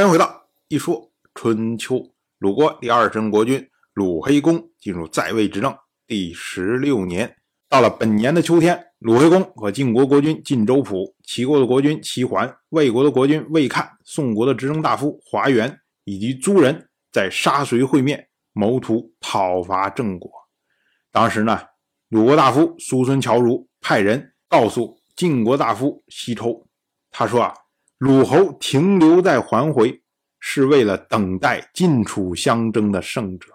欢迎回到一说春秋。鲁国第二任国君鲁黑公进入在位执政第十六年，到了本年的秋天，鲁黑公和晋国国君晋州普、齐国的国君齐桓、魏国的国君魏看、宋国的执政大夫华元以及诸人在沙随会面，谋图讨伐郑国。当时呢，鲁国大夫苏孙侨如派人告诉晋国大夫西抽，他说啊。鲁侯停留在桓回，是为了等待晋楚相争的胜者。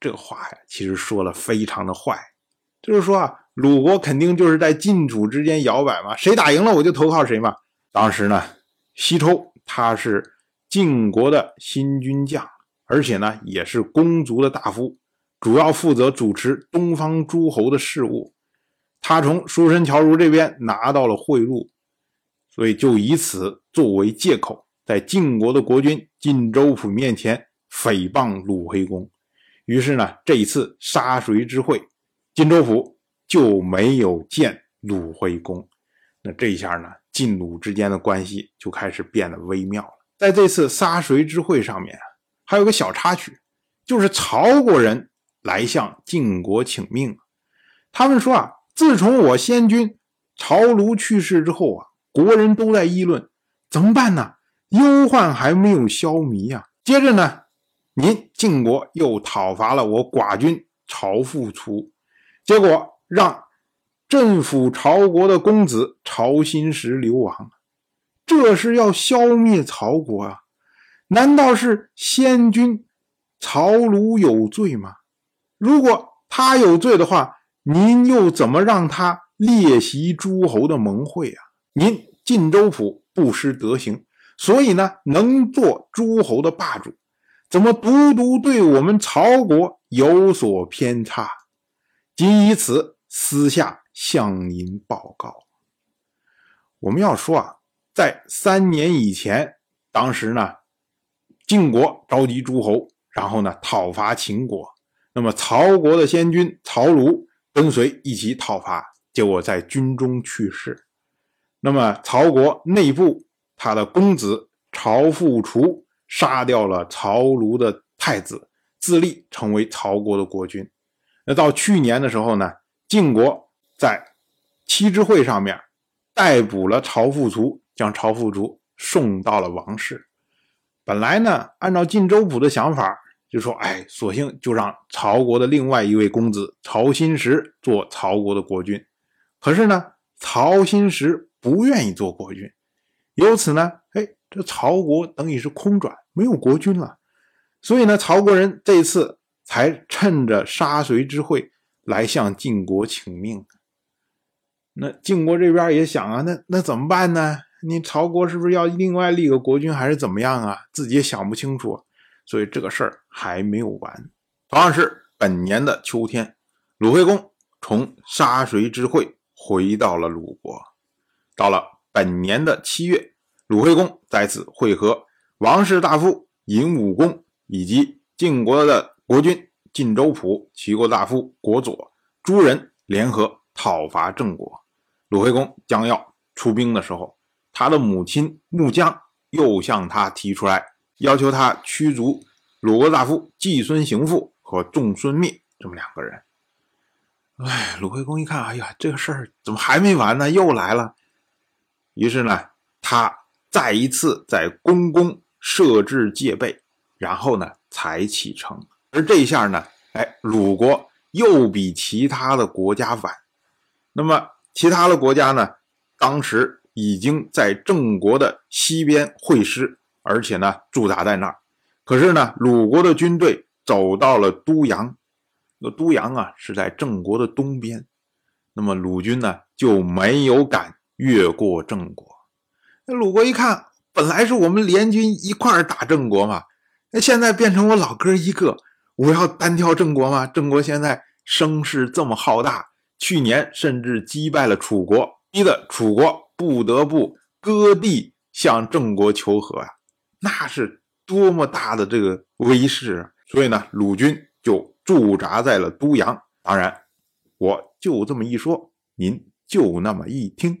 这话呀，其实说了非常的坏，就是说啊，鲁国肯定就是在晋楚之间摇摆嘛，谁打赢了我就投靠谁嘛。当时呢，西周他是晋国的新军将，而且呢也是公族的大夫，主要负责主持东方诸侯的事务。他从书生乔如这边拿到了贿赂。所以就以此作为借口，在晋国的国君晋州府面前诽谤鲁黑公。于是呢，这一次杀谁之会，晋州府就没有见鲁惠公。那这一下呢，晋鲁之间的关系就开始变得微妙了。在这次杀谁之会上面，还有个小插曲，就是曹国人来向晋国请命。他们说啊，自从我先君曹庐去世之后啊。国人都在议论，怎么办呢？忧患还没有消弭呀。接着呢，您晋国又讨伐了我寡君曹复初，结果让镇抚曹国的公子曹新石流亡，这是要消灭曹国啊？难道是先君曹鲁有罪吗？如果他有罪的话，您又怎么让他列席诸侯的盟会啊？您。晋州府不失德行，所以呢，能做诸侯的霸主，怎么独独对我们曹国有所偏差？仅以此私下向您报告。我们要说啊，在三年以前，当时呢，晋国召集诸侯，然后呢讨伐秦国，那么曹国的先君曹庐跟随一起讨伐，结果在军中去世。那么曹国内部，他的公子曹富除杀掉了曹庐的太子，自立成为曹国的国君。那到去年的时候呢，晋国在七之会上面逮捕了曹富除，将曹富除送到了王室。本来呢，按照晋州府的想法，就说：“哎，索性就让曹国的另外一位公子曹新石做曹国的国君。”可是呢，曹新石。不愿意做国君，由此呢，哎，这曹国等于是空转，没有国君了。所以呢，曹国人这次才趁着杀随之会来向晋国请命。那晋国这边也想啊，那那怎么办呢？你曹国是不是要另外立个国君，还是怎么样啊？自己也想不清楚，所以这个事儿还没有完。同样是本年的秋天，鲁惠公从杀随之会回到了鲁国。到了本年的七月，鲁惠公再次会合王室大夫尹武公以及晋国的国君晋州府、齐国大夫国佐诸人联合讨伐郑国。鲁惠公将要出兵的时候，他的母亲穆姜又向他提出来，要求他驱逐鲁国大夫季孙行父和仲孙灭这么两个人。哎，鲁惠公一看，哎呀，这个事儿怎么还没完呢？又来了。于是呢，他再一次在宫宫设置戒备，然后呢才启程。而这一下呢，哎，鲁国又比其他的国家晚。那么其他的国家呢，当时已经在郑国的西边会师，而且呢驻扎在那儿。可是呢，鲁国的军队走到了都阳，那都阳啊是在郑国的东边，那么鲁军呢就没有敢。越过郑国，那鲁国一看，本来是我们联军一块儿打郑国嘛，那现在变成我老哥一个，我要单挑郑国吗？郑国现在声势这么浩大，去年甚至击败了楚国，逼得楚国不得不割地向郑国求和啊，那是多么大的这个威势啊！所以呢，鲁军就驻扎在了都阳。当然，我就这么一说，您就那么一听。